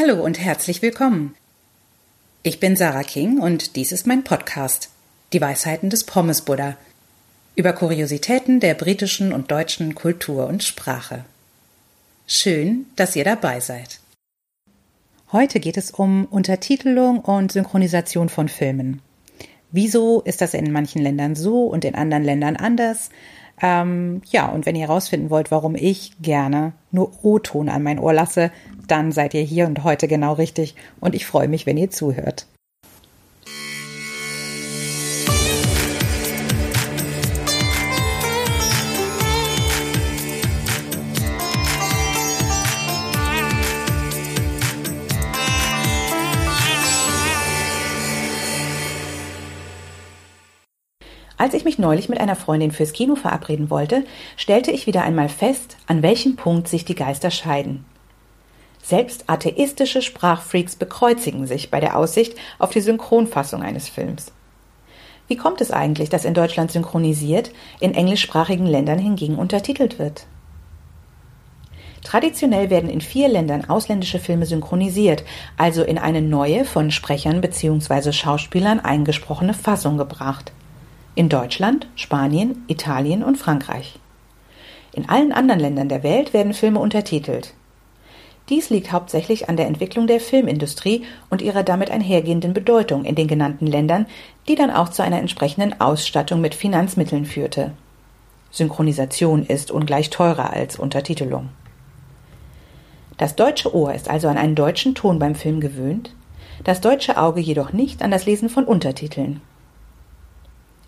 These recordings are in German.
Hallo und herzlich willkommen. Ich bin Sarah King und dies ist mein Podcast, Die Weisheiten des Pommes Buddha, über Kuriositäten der britischen und deutschen Kultur und Sprache. Schön, dass ihr dabei seid. Heute geht es um Untertitelung und Synchronisation von Filmen. Wieso ist das in manchen Ländern so und in anderen Ländern anders? Ähm, ja, und wenn ihr herausfinden wollt, warum ich gerne nur O-Ton an mein Ohr lasse, dann seid ihr hier und heute genau richtig und ich freue mich, wenn ihr zuhört. Als ich mich neulich mit einer Freundin fürs Kino verabreden wollte, stellte ich wieder einmal fest, an welchem Punkt sich die Geister scheiden. Selbst atheistische Sprachfreaks bekreuzigen sich bei der Aussicht auf die Synchronfassung eines Films. Wie kommt es eigentlich, dass in Deutschland synchronisiert, in englischsprachigen Ländern hingegen untertitelt wird? Traditionell werden in vier Ländern ausländische Filme synchronisiert, also in eine neue, von Sprechern bzw. Schauspielern eingesprochene Fassung gebracht in Deutschland, Spanien, Italien und Frankreich. In allen anderen Ländern der Welt werden Filme untertitelt. Dies liegt hauptsächlich an der Entwicklung der Filmindustrie und ihrer damit einhergehenden Bedeutung in den genannten Ländern, die dann auch zu einer entsprechenden Ausstattung mit Finanzmitteln führte. Synchronisation ist ungleich teurer als Untertitelung. Das deutsche Ohr ist also an einen deutschen Ton beim Film gewöhnt, das deutsche Auge jedoch nicht an das Lesen von Untertiteln.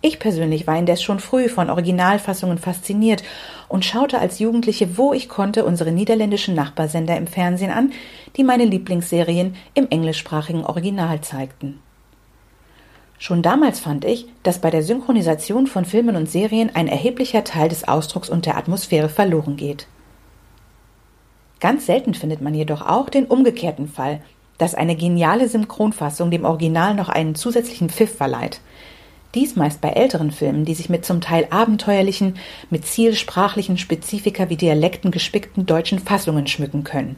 Ich persönlich war indes schon früh von Originalfassungen fasziniert und schaute als Jugendliche, wo ich konnte, unsere niederländischen Nachbarsender im Fernsehen an, die meine Lieblingsserien im englischsprachigen Original zeigten. Schon damals fand ich, dass bei der Synchronisation von Filmen und Serien ein erheblicher Teil des Ausdrucks und der Atmosphäre verloren geht. Ganz selten findet man jedoch auch den umgekehrten Fall, dass eine geniale Synchronfassung dem Original noch einen zusätzlichen Pfiff verleiht – dies meist bei älteren Filmen, die sich mit zum Teil abenteuerlichen, mit zielsprachlichen Spezifika wie Dialekten gespickten deutschen Fassungen schmücken können.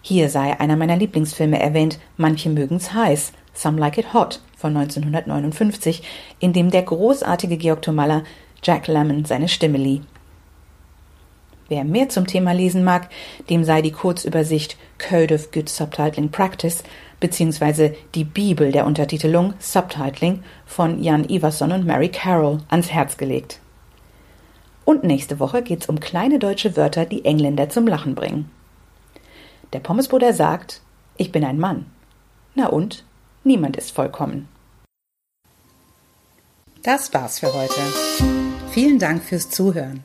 Hier sei einer meiner Lieblingsfilme erwähnt, Manche mögen's heiß, Some Like It Hot von 1959, in dem der großartige Georg Tomalla Jack Lemmon seine Stimme lieh. Wer mehr zum Thema lesen mag, dem sei die Kurzübersicht Code of Good Subtitling Practice bzw. die Bibel der Untertitelung Subtitling von Jan Iverson und Mary Carroll ans Herz gelegt. Und nächste Woche geht's um kleine deutsche Wörter, die Engländer zum Lachen bringen. Der Pommesbruder sagt, ich bin ein Mann. Na und? Niemand ist vollkommen. Das war's für heute. Vielen Dank fürs Zuhören.